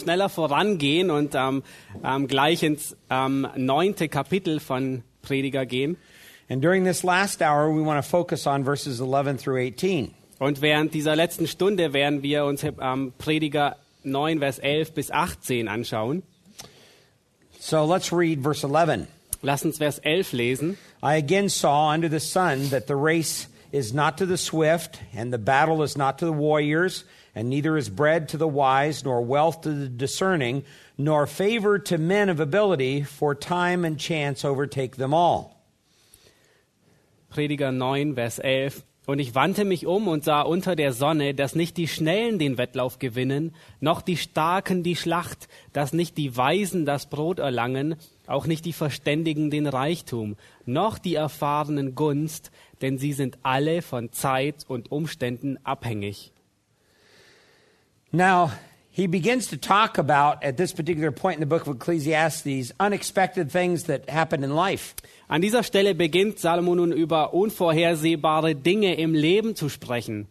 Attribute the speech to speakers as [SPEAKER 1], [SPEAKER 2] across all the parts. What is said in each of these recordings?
[SPEAKER 1] Schneller vorangehen und ähm, ähm, gleich ins neunte Kapitel von Prediger gehen.
[SPEAKER 2] And during this last hour, we want to focus on verses 11 through 18.
[SPEAKER 1] Und während dieser letzten Stunde werden wir uns ähm, Prediger 9, Vers 11 bis 18 anschauen.
[SPEAKER 2] So let's read verse 11.
[SPEAKER 1] Lass uns Vers 11 lesen.
[SPEAKER 2] I again saw under the sun that the race is not to the swift, and the battle is not to the warriors, and neither is bread to the wise, nor wealth to the discerning, nor favor to men of ability, for time and chance overtake them all.
[SPEAKER 1] Prediger 9, Vers 11. Und ich wandte mich um und sah unter der Sonne, dass nicht die Schnellen den Wettlauf gewinnen, noch die Starken die Schlacht, dass nicht die Weisen das Brot erlangen, auch nicht die Verständigen den Reichtum, noch die Erfahrenen Gunst, denn sie sind alle von Zeit und Umständen abhängig.
[SPEAKER 2] Now, he begins to talk about, at this particular point in the book of Ecclesiastes, unexpected things that happen in life.
[SPEAKER 1] An dieser Stelle beginnt Salomo nun über unvorhersehbare Dinge im Leben zu sprechen.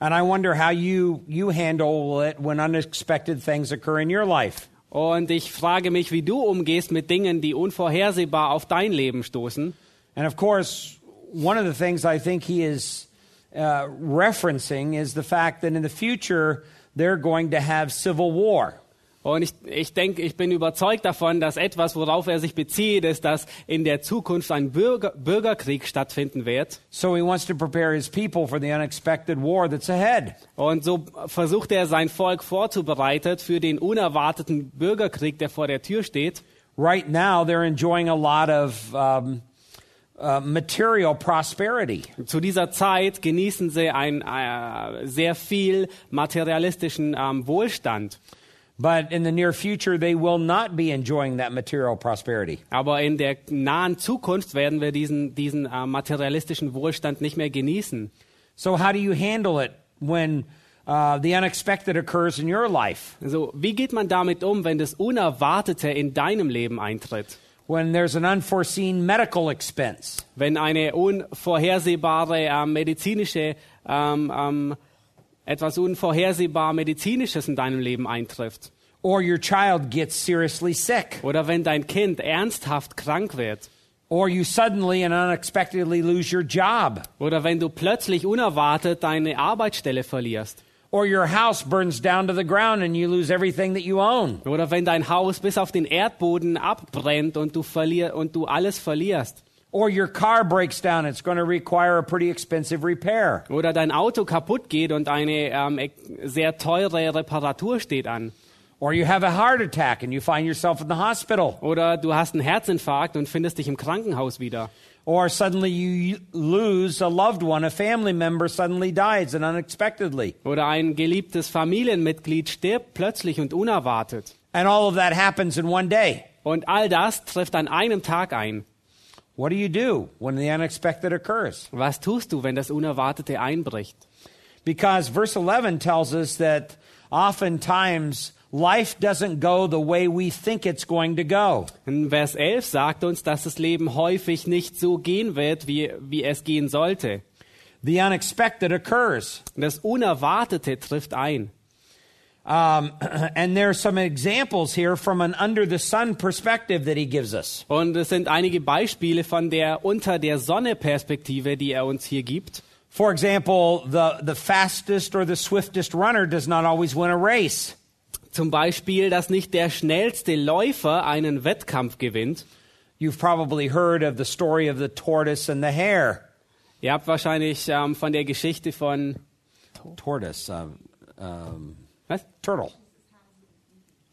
[SPEAKER 2] And I wonder how you, you handle it when unexpected things occur in your life.
[SPEAKER 1] Und ich frage mich, wie du umgehst mit Dingen, die unvorhersehbar auf dein Leben stoßen.
[SPEAKER 2] And of course, one of the things I think he is uh, referencing is the fact that in the future they're going to have civil war.
[SPEAKER 1] Und ich, ich denke, ich bin überzeugt davon, dass etwas, worauf er sich bezieht, ist, dass in der Zukunft ein Bürger, Bürgerkrieg stattfinden wird.
[SPEAKER 2] So he wants to prepare his people for the unexpected war that's ahead.
[SPEAKER 1] Und so versucht er sein Volk vorzubereiten für den unerwarteten Bürgerkrieg, der vor der Tür steht.
[SPEAKER 2] Right now, they're enjoying a lot of um, uh, material prosperity.
[SPEAKER 1] Zu dieser Zeit genießen sie ein, äh, sehr viel materialistischen ähm, Wohlstand.
[SPEAKER 2] But in the near future, they will not be enjoying that material prosperity.
[SPEAKER 1] Aber in der nahen Zukunft werden wir diesen, diesen äh, materialistischen Wohlstand nicht mehr genießen.
[SPEAKER 2] So, how do you handle it when uh, the unexpected occurs in your life?
[SPEAKER 1] Also, wie geht man damit um, wenn das Unerwartete in deinem Leben eintritt?
[SPEAKER 2] When there's an unforeseen medical expense?
[SPEAKER 1] Wenn eine unvorhersehbare äh, medizinische, ähm, ähm, etwas unvorhersehbar medizinisches in deinem Leben eintrifft?
[SPEAKER 2] Or your child gets seriously sick?
[SPEAKER 1] Oder wenn dein Kind ernsthaft krank wird?
[SPEAKER 2] Or you suddenly and unexpectedly lose your job?
[SPEAKER 1] Oder wenn du plötzlich unerwartet deine Arbeitsstelle verlierst?
[SPEAKER 2] Or your house burns down to the ground and you lose everything that you own?
[SPEAKER 1] Oder wenn dein Haus bis auf den Erdboden abbrennt und du, verlier und du alles verlierst?
[SPEAKER 2] Or your car breaks down, it's going to require a pretty expensive repair.
[SPEAKER 1] Oder dein Auto kaputt geht und eine ähm, e- sehr teure Reparatur steht an?
[SPEAKER 2] Or you have a heart attack and you find yourself in the hospital.
[SPEAKER 1] Oder du hast einen Herzinfarkt und findest dich im Krankenhaus wieder?
[SPEAKER 2] Or suddenly you lose a loved one, a family member suddenly dies and unexpectedly.
[SPEAKER 1] Oder ein geliebtes Familienmitglied stirbt plötzlich und unerwartet?
[SPEAKER 2] And all of that happens in one day.
[SPEAKER 1] Und all das trifft an einem Tag ein.
[SPEAKER 2] What do you do when the unexpected occurs?
[SPEAKER 1] Was tust du, wenn das Unerwartete einbricht?
[SPEAKER 2] Because verse 11 tells us that oftentimes life doesn't go the way we think it's going to go.
[SPEAKER 1] In Vers 11 sagt uns, dass das Leben häufig nicht so gehen wird, wie, wie es gehen sollte.
[SPEAKER 2] The unexpected occurs.
[SPEAKER 1] Das Unerwartete trifft ein.
[SPEAKER 2] Um, and there are some examples here from an under the sun perspective that he gives us.
[SPEAKER 1] Und es sind einige Beispiele von der unter der Sonne Perspektive, die er uns hier gibt.
[SPEAKER 2] For example, the, the fastest or the swiftest runner does not always win a race.
[SPEAKER 1] Zum Beispiel, dass nicht der schnellste Läufer einen Wettkampf gewinnt.
[SPEAKER 2] You've probably heard of the story of the tortoise and the hare.
[SPEAKER 1] Ihr habt wahrscheinlich ähm, von der Geschichte von
[SPEAKER 2] Tortoise, um, um,
[SPEAKER 1] was?
[SPEAKER 2] turtle.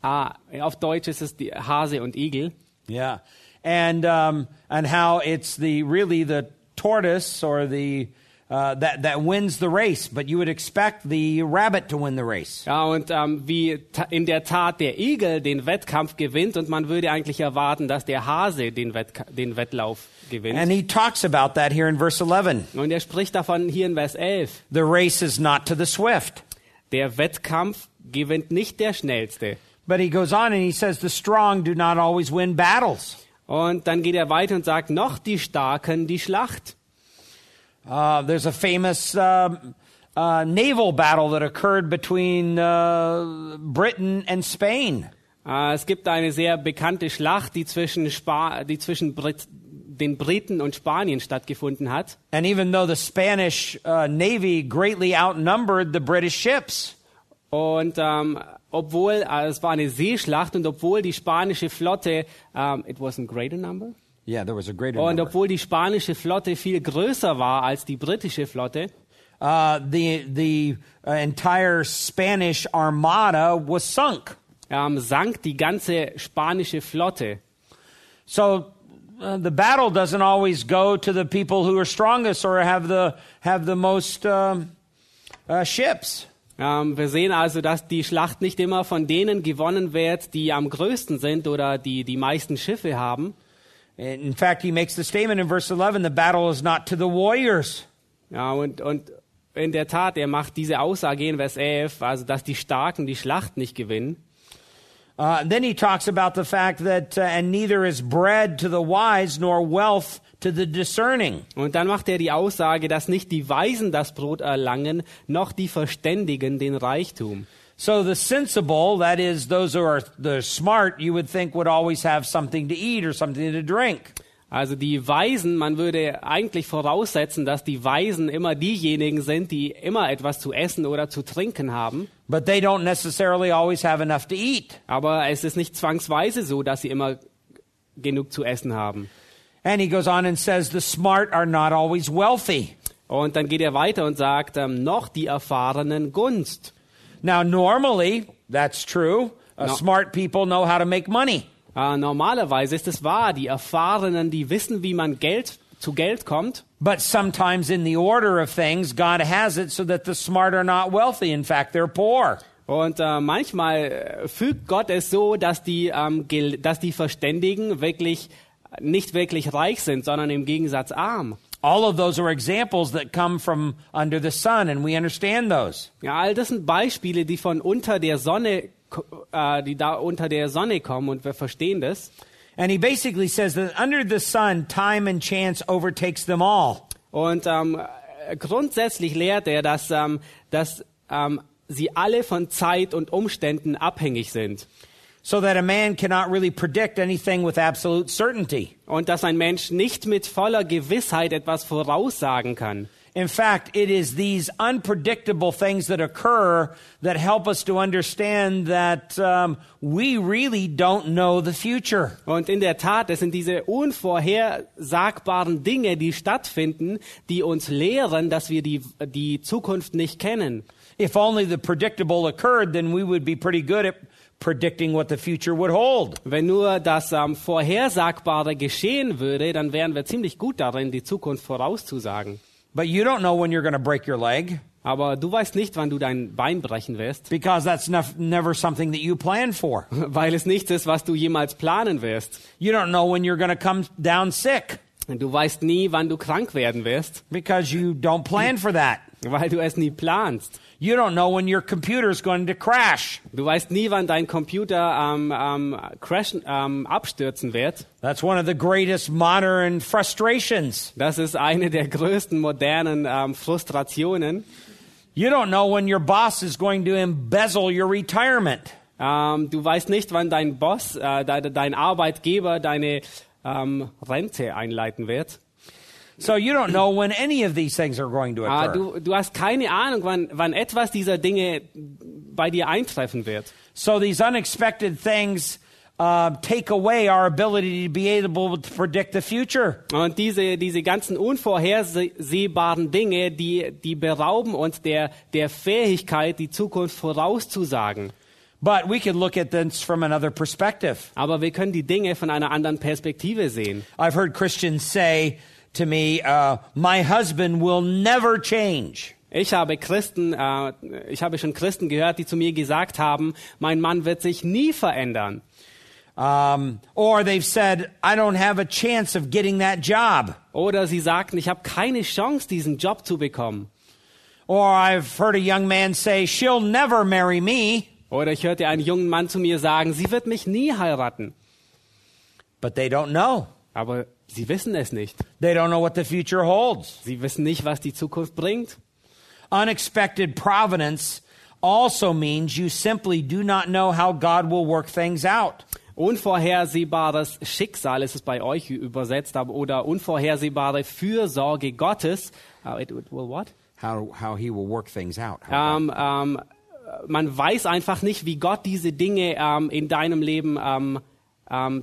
[SPEAKER 1] Ah, auf Deutsch ist es die Hase und Igel.
[SPEAKER 2] Yeah, and um, and how it's the really the tortoise or the uh, that, that wins the race, but you would expect the rabbit to win the race.
[SPEAKER 1] Ja, und ähm, wie in der Tat der Igel den Wettkampf gewinnt und man würde eigentlich erwarten, dass der Hase den, Wettka den Wettlauf gewinnt.
[SPEAKER 2] And he talks about that here in verse 11.
[SPEAKER 1] und er spricht davon hier in Vers 11.
[SPEAKER 2] The race is not to the swift.
[SPEAKER 1] Der Wettkampf gewinnt nicht der Schnellste.
[SPEAKER 2] But he goes on and he says, the strong do not always win battles.
[SPEAKER 1] Und dann geht er weiter und sagt, noch die Starken die Schlacht.
[SPEAKER 2] Uh, there's a famous uh, uh, naval battle that occurred between uh, Britain and Spain.
[SPEAKER 1] Äh, es gibt eine sehr bekannte Schlacht, die zwischen, Spa die zwischen Brit den Briten und Spanien stattgefunden hat.
[SPEAKER 2] And even though the Spanish uh, Navy greatly outnumbered the British ships,
[SPEAKER 1] Und ähm, obwohl, äh, es war eine Seeschlacht und obwohl die spanische Flotte, ähm, it was a greater number?
[SPEAKER 2] Yeah, there was a greater
[SPEAKER 1] Und obwohl die spanische Flotte viel größer war als die britische Flotte,
[SPEAKER 2] Uh, the the uh, entire Spanish armada was sunk.
[SPEAKER 1] ähm, sank die ganze spanische Flotte.
[SPEAKER 2] So uh, the battle doesn't always go to the people who are strongest or have the have the most um, uh, ships.
[SPEAKER 1] Ähm, wir sehen also, dass die Schlacht nicht immer von denen gewonnen wird, die am größten sind oder die die meisten Schiffe haben.
[SPEAKER 2] In fact, he makes the statement in verse 11: the battle is not to the warriors.
[SPEAKER 1] Ja, und, und in der Tat, er macht diese Aussage in Vers 11, also dass die Starken die Schlacht nicht gewinnen.
[SPEAKER 2] Uh, then he talks about the fact that uh, and neither is bread to the wise nor wealth to the discerning.
[SPEAKER 1] Und dann macht er die Aussage, dass nicht die Weisen das Brot erlangen, noch die Verständigen den Reichtum.
[SPEAKER 2] So the sensible, that is, those who are the smart, you would think would always have something to eat or something to drink.
[SPEAKER 1] Also die Weisen, man würde eigentlich voraussetzen, dass die Weisen immer diejenigen sind, die immer etwas zu essen oder zu trinken haben.
[SPEAKER 2] But they don't necessarily always have enough to eat.
[SPEAKER 1] Aber es ist nicht zwangsweise so, dass sie immer genug zu essen haben.
[SPEAKER 2] And he goes on and says, the smart are not always wealthy.
[SPEAKER 1] Und dann geht er weiter und sagt, ähm, noch die Erfahrenen Gunst.
[SPEAKER 2] Now, normally, that's true. Uh,
[SPEAKER 1] No.
[SPEAKER 2] Smart people know how to make money.
[SPEAKER 1] Äh, normalerweise ist es wahr, die Erfahrenen, die wissen, wie man Geld zu Geld kommt.
[SPEAKER 2] But sometimes in the order of things, God has it so that the smart are not wealthy. In fact, they're poor.
[SPEAKER 1] Und äh, manchmal äh, fügt Gott es so, dass die, ähm, dass die Verständigen wirklich nicht wirklich reich sind, sondern im Gegensatz arm.
[SPEAKER 2] All of those are examples that come from under the sun, and we understand those.
[SPEAKER 1] Ja, all das sind Beispiele, die von unter der Sonne, äh, die da unter der Sonne kommen und wir verstehen das.
[SPEAKER 2] And he basically says that under the sun, time and chance overtakes them all.
[SPEAKER 1] Und ähm, äh, grundsätzlich lehrt er, dass, ähm, dass ähm, sie alle von Zeit und Umständen abhängig sind.
[SPEAKER 2] So that a man cannot really predict anything with absolute certainty.
[SPEAKER 1] Und dass ein Mensch nicht mit voller Gewissheit etwas voraussagen kann.
[SPEAKER 2] In fact, it is these unpredictable things that occur that help us to understand that um, we really don't know the future.
[SPEAKER 1] Und in der Tat, es sind diese unvorhersagbaren Dinge, die stattfinden, die uns lehren, dass wir die, die Zukunft nicht kennen.
[SPEAKER 2] If only the predictable occurred, then we would be pretty good at predicting what the future would hold.
[SPEAKER 1] Wenn nur das ähm, Vorhersagbare geschehen würde, dann wären wir ziemlich gut darin, die Zukunft vorauszusagen.
[SPEAKER 2] But you don't know when you're going to break your leg
[SPEAKER 1] Aber du weißt nicht, wann du dein Bein brechen wirst,
[SPEAKER 2] because that's never something that you plan for.
[SPEAKER 1] weil es nichts ist, was du jemals planen wirst.
[SPEAKER 2] You don't know when you're going to come down sick
[SPEAKER 1] Du weißt nie, wann du krank werden wirst,
[SPEAKER 2] because you don't plan for that.
[SPEAKER 1] Weil du es nie planst.
[SPEAKER 2] You don't know when your computer is going to crash.
[SPEAKER 1] Du weißt nie, wann dein Computer ähm, ähm, crashen, ähm, abstürzen wird.
[SPEAKER 2] That's one of the greatest modern frustrations.
[SPEAKER 1] Das ist eine der größten modernen ähm, Frustrationen.
[SPEAKER 2] You don't know when your boss is going to embezzle your retirement.
[SPEAKER 1] Ähm, du weißt nicht, wann dein Boss, äh, de dein Arbeitgeber deine ähm, Rente einleiten wird.
[SPEAKER 2] So you don't know when any of these things are going to
[SPEAKER 1] Ah,
[SPEAKER 2] occur.
[SPEAKER 1] du, du hast keine Ahnung, wann, wann etwas dieser Dinge bei dir eintreffen wird.
[SPEAKER 2] So these unexpected things uh, take away our ability to be able to predict the future.
[SPEAKER 1] Und diese, diese ganzen unvorhersehbaren Dinge, die, die berauben uns der, der Fähigkeit, die Zukunft vorauszusagen.
[SPEAKER 2] But we can look at this from another perspective.
[SPEAKER 1] Aber wir können die Dinge von einer anderen Perspektive sehen.
[SPEAKER 2] I've heard Christians say to me, uh, my husband will never change.
[SPEAKER 1] Ich habe Christen, äh, ich habe schon Christen gehört, die zu mir gesagt haben, mein Mann wird sich nie verändern.
[SPEAKER 2] Um, or they've said, I don't have a chance of getting that job.
[SPEAKER 1] Oder sie sagten, ich habe keine Chance, diesen Job zu bekommen.
[SPEAKER 2] Or I've heard a young man say, she'll never marry me.
[SPEAKER 1] Oder ich hörte einen jungen Mann zu mir sagen, sie wird mich nie heiraten.
[SPEAKER 2] But they don't know.
[SPEAKER 1] Aber sie wissen es nicht.
[SPEAKER 2] They don't know what the future holds.
[SPEAKER 1] Sie wissen nicht, was die Zukunft bringt.
[SPEAKER 2] Unexpected providence also means you simply do not know how God will work things out.
[SPEAKER 1] Unvorhersehbares Schicksal ist es bei euch übersetzt, aber oder unvorhersehbare Fürsorge Gottes. Uh, it, it will what?
[SPEAKER 2] How, how he will work things out. How
[SPEAKER 1] Ähm, ähm, man weiß einfach nicht, wie Gott diese Dinge ähm, in deinem Leben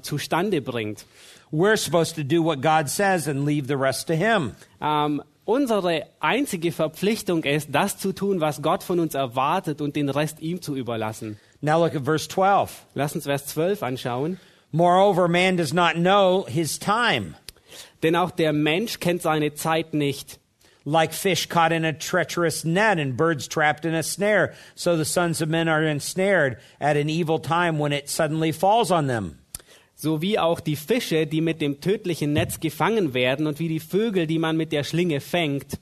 [SPEAKER 1] zustande bringt.
[SPEAKER 2] We're supposed to do what God says and leave the rest to him.
[SPEAKER 1] Ähm, unsere einzige Verpflichtung ist, das zu tun, was Gott von uns erwartet und den Rest ihm zu überlassen.
[SPEAKER 2] Now look at verse 12.
[SPEAKER 1] Lass uns Vers 12 anschauen.
[SPEAKER 2] Moreover, man does not know his time.
[SPEAKER 1] Denn auch der Mensch kennt seine Zeit nicht.
[SPEAKER 2] Like fish caught in a treacherous net and birds trapped in a snare, so the sons of men are ensnared at an evil time when it suddenly falls on them.
[SPEAKER 1] So wie auch die Fische, die mit dem tödlichen Netz gefangen werden und wie die Vögel, die man mit der Schlinge fängt.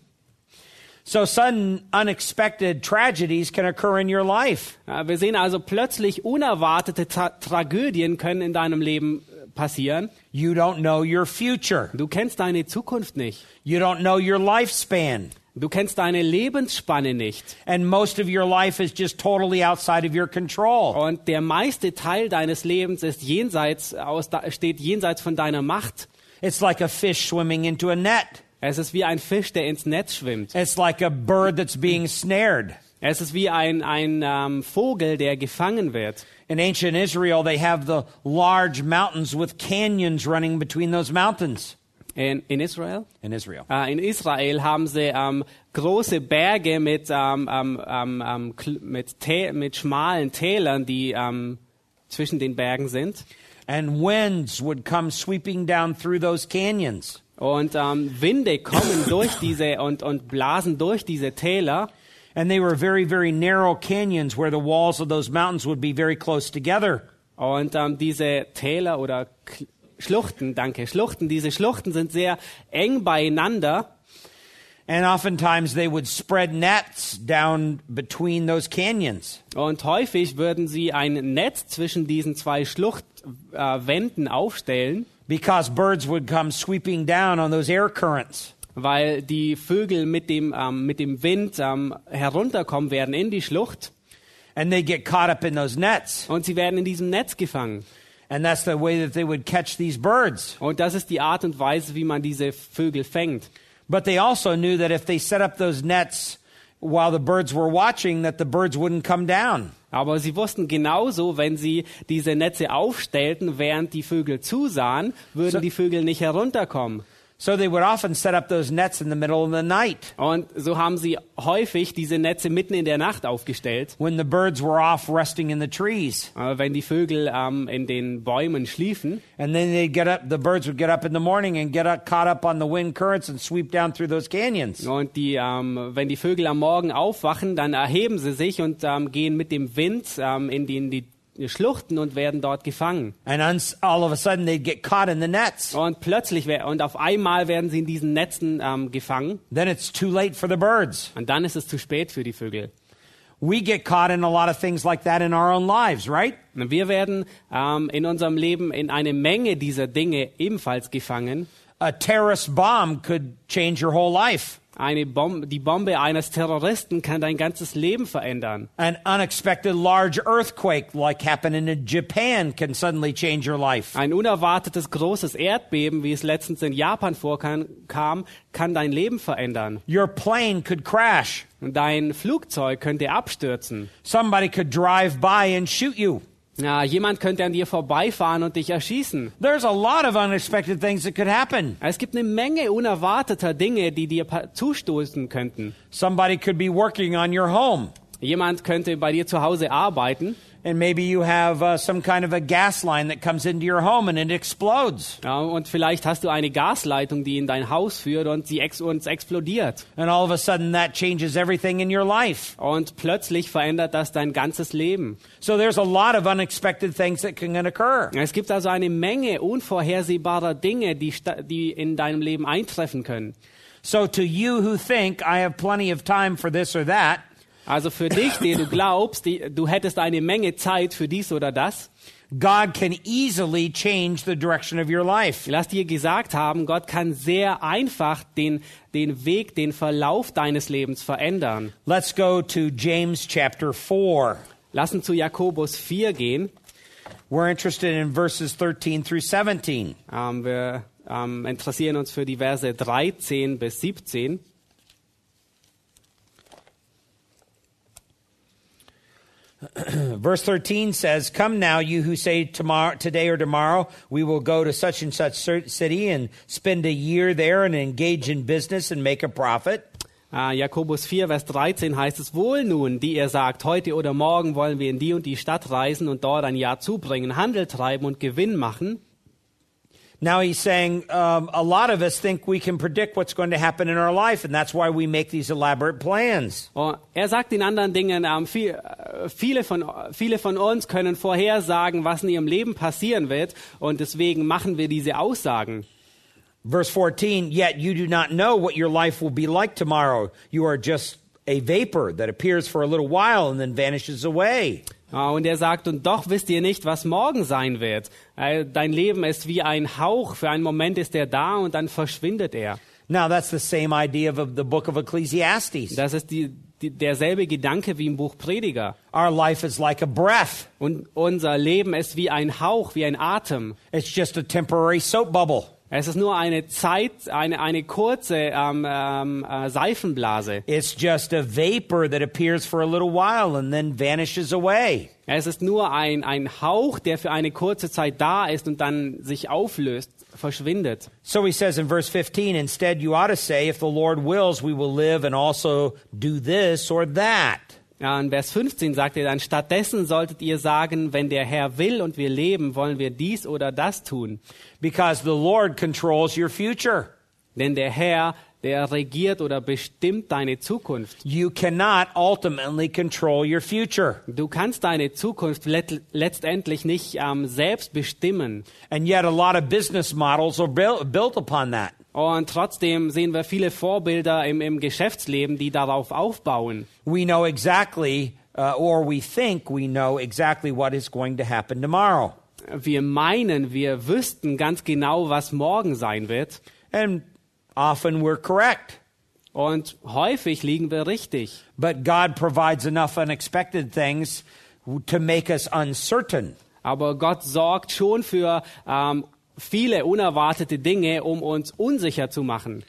[SPEAKER 2] So sudden, unexpected tragedies can occur in your life.
[SPEAKER 1] Ja, Wir sehen also plötzlich unerwartete Tra Tragödien können in deinem Leben äh, passieren.
[SPEAKER 2] You don't know your future.
[SPEAKER 1] Du kennst deine Zukunft nicht.
[SPEAKER 2] You don't know your lifespan.
[SPEAKER 1] Du kennst deine Lebensspanne nicht.
[SPEAKER 2] And most of your life is just totally outside of your control.
[SPEAKER 1] Und der meiste Teil deines Lebens ist jenseits, aus, steht jenseits von deiner Macht.
[SPEAKER 2] It's like a fish swimming into a net.
[SPEAKER 1] Es ist wie ein Fisch, der ins Netz schwimmt.
[SPEAKER 2] It's like a bird that's being snared.
[SPEAKER 1] Es ist wie ein, ein ähm, Vogel, der gefangen wird.
[SPEAKER 2] In ancient Israel, they have the large mountains with canyons running between those mountains.
[SPEAKER 1] In, in Israel?
[SPEAKER 2] In Israel.
[SPEAKER 1] Äh, in Israel haben sie ähm, große Berge mit, ähm, ähm, ähm, mit, mit schmalen Tälern, die zwischen den Bergen sind.
[SPEAKER 2] And winds would come sweeping down through those canyons.
[SPEAKER 1] Und Winde kommen durch diese und, und blasen durch diese Täler.
[SPEAKER 2] And they were very, very narrow canyons where the walls of those mountains would be very close together.
[SPEAKER 1] Und diese Täler oder Schluchten, danke, Schluchten, diese Schluchten sind sehr eng beieinander.
[SPEAKER 2] And oftentimes they would spread nets down between those canyons.
[SPEAKER 1] Und häufig würden sie ein Netz zwischen diesen zwei Schluchtwänden äh, aufstellen,
[SPEAKER 2] because birds would come sweeping down on those air currents.
[SPEAKER 1] weil die Vögel mit dem, ähm, mit dem Wind ähm, herunterkommen werden in die Schlucht
[SPEAKER 2] And they get caught up in those nets.
[SPEAKER 1] und sie werden in diesem Netz gefangen.
[SPEAKER 2] And that's the way that they would catch these birds.
[SPEAKER 1] Und das ist die Art und Weise, wie man diese Vögel fängt.
[SPEAKER 2] But they also knew that if they set up those nets while the birds were watching, that the birds wouldn't come down.
[SPEAKER 1] Aber sie wussten genauso, wenn sie diese Netze aufstellten, während die Vögel zusahen, würden
[SPEAKER 2] So-
[SPEAKER 1] die Vögel nicht herunterkommen.
[SPEAKER 2] So they would often set up those nets in the middle of the night
[SPEAKER 1] Und so haben sie häufig diese Netze mitten in der Nacht aufgestellt,
[SPEAKER 2] when the birds were off resting in the trees.
[SPEAKER 1] äh, wenn die Vögel ähm, in den Bäumen schliefen.
[SPEAKER 2] And then they'd get up, the birds would get up in the morning and get up, caught up on the wind currents and sweep down through those canyons.
[SPEAKER 1] Und die, ähm, wenn die Vögel am Morgen aufwachen, dann erheben sie sich und ähm, gehen mit dem Wind ähm, in die, in die Schluchten und werden dort gefangen.
[SPEAKER 2] And uns, all of a sudden they'd get caught in the nets.
[SPEAKER 1] Und plötzlich und auf einmal werden sie in diesen Netzen ähm, gefangen.
[SPEAKER 2] Then it's too late for the birds.
[SPEAKER 1] Und dann ist es zu spät für die Vögel.
[SPEAKER 2] We get caught in a lot of things like that in our own lives, right?
[SPEAKER 1] Wir werden ähm, in unserem Leben in eine Menge dieser Dinge ebenfalls gefangen.
[SPEAKER 2] A terrorist bomb could change your whole life.
[SPEAKER 1] Eine Bombe, die Bombe eines Terroristen kann dein ganzes Leben verändern.
[SPEAKER 2] An unexpected large earthquake like happened in Japan can suddenly change your life.
[SPEAKER 1] Ein unerwartetes großes Erdbeben, wie es letztens in Japan vorkam, kam, kann dein Leben verändern.
[SPEAKER 2] Your plane could crash.
[SPEAKER 1] Dein Flugzeug könnte abstürzen.
[SPEAKER 2] Somebody could drive by and shoot you.
[SPEAKER 1] Ja, jemand könnte an dir vorbeifahren und dich erschießen.
[SPEAKER 2] There's a lot of unexpected things that could happen.
[SPEAKER 1] Es gibt eine Menge unerwarteter Dinge, die dir zustoßen könnten.
[SPEAKER 2] Somebody could be working on your home
[SPEAKER 1] Jemand könnte bei dir zu Hause arbeiten
[SPEAKER 2] And maybe you have uh, some kind of a gas line that comes into your home and it explodes.
[SPEAKER 1] Ja, und vielleicht hast du eine Gasleitung, die in dein Haus führt und sie ex und explodiert.
[SPEAKER 2] And all of a sudden that changes everything in your life.
[SPEAKER 1] Und plötzlich verändert das dein ganzes Leben.
[SPEAKER 2] So there's a lot of unexpected things that can occur.
[SPEAKER 1] Es gibt also eine Menge unvorhersehbarer Dinge, die, die in deinem Leben eintreffen können.
[SPEAKER 2] So to you who think I have plenty of time for this or that,
[SPEAKER 1] Also für dich, der du glaubst, die, du hättest eine Menge Zeit für dies oder das,
[SPEAKER 2] God can easily change the direction of your life.
[SPEAKER 1] lass dir gesagt haben, Gott kann sehr einfach den, den Weg, den Verlauf deines Lebens verändern.
[SPEAKER 2] Let's go to James chapter 4.
[SPEAKER 1] Lass uns zu Jakobus 4 gehen.
[SPEAKER 2] We're interested in verses 13 through 17.
[SPEAKER 1] Ähm, wir ähm, interessieren uns für die Verse 13 bis 17.
[SPEAKER 2] Verse 13 says, Come now, you who say tomorrow, today or tomorrow, we will go to such and such city and spend a year there and engage in business and make a profit.
[SPEAKER 1] Äh, Jakobus 4, Vers 13 heißt es wohl nun, die ihr sagt, heute oder morgen wollen wir in die und die Stadt reisen und dort ein Jahr zubringen, Handel treiben und Gewinn machen.
[SPEAKER 2] Now he's saying um, a lot of us think we can predict what's going to happen in our life, and that's why we make these elaborate plans.
[SPEAKER 1] Oh, er sagt in anderen Dingen, ähm, viel, äh, viele, von, viele von uns können vorhersagen, was in ihrem Leben passieren wird und deswegen machen wir diese Aussagen.
[SPEAKER 2] Verse 14, yet you do not know what your life will be like tomorrow. You are just a vapor that appears for a little while and then vanishes away.
[SPEAKER 1] Und er sagt, und doch wisst ihr nicht, was morgen sein wird. Äh, Dein Leben ist wie ein Hauch, für einen Moment ist er da und dann verschwindet er.
[SPEAKER 2] Now, that's the same idea of the book of Ecclesiastes.
[SPEAKER 1] Das ist die, die, derselbe Gedanke wie im Buch Prediger.
[SPEAKER 2] Our life is like a breath,
[SPEAKER 1] Und unser Leben ist wie ein Hauch, wie ein Atem.
[SPEAKER 2] it's just a temporary soap bubble.
[SPEAKER 1] Es ist nur eine Zeit, eine, eine kurze ähm, ähm, äh, Seifenblase.
[SPEAKER 2] It's just a vapor that appears for a little while and then vanishes away.
[SPEAKER 1] Es ist nur ein, ein Hauch, der für eine kurze Zeit da ist und dann sich auflöst, verschwindet.
[SPEAKER 2] So he says in verse 15, instead you ought to say, if the Lord wills, we will live and also do this or that.
[SPEAKER 1] Ja, in Vers 15 sagt er dann, stattdessen solltet ihr sagen, wenn der Herr will und wir leben, wollen wir dies oder das tun.
[SPEAKER 2] Because the Lord controls your future.
[SPEAKER 1] Denn der Herr, der regiert oder bestimmt deine Zukunft.
[SPEAKER 2] You cannot ultimately control your future.
[SPEAKER 1] Du kannst deine Zukunft let letztendlich nicht ähm, selbst bestimmen.
[SPEAKER 2] And yet a lot of business models are built, built upon that.
[SPEAKER 1] Und trotzdem sehen wir viele Vorbilder im, im Geschäftsleben, die darauf aufbauen.
[SPEAKER 2] We know exactly, uh, or we think we know exactly what is going to happen tomorrow.
[SPEAKER 1] Wir meinen, wir wüssten ganz genau, was morgen sein wird.
[SPEAKER 2] And often we're correct.
[SPEAKER 1] Und häufig liegen wir richtig.
[SPEAKER 2] But God provides enough unexpected things to make us uncertain.
[SPEAKER 1] Aber Gott sorgt schon für ähm, viele unerwartete Dinge, um uns unsicher zu machen.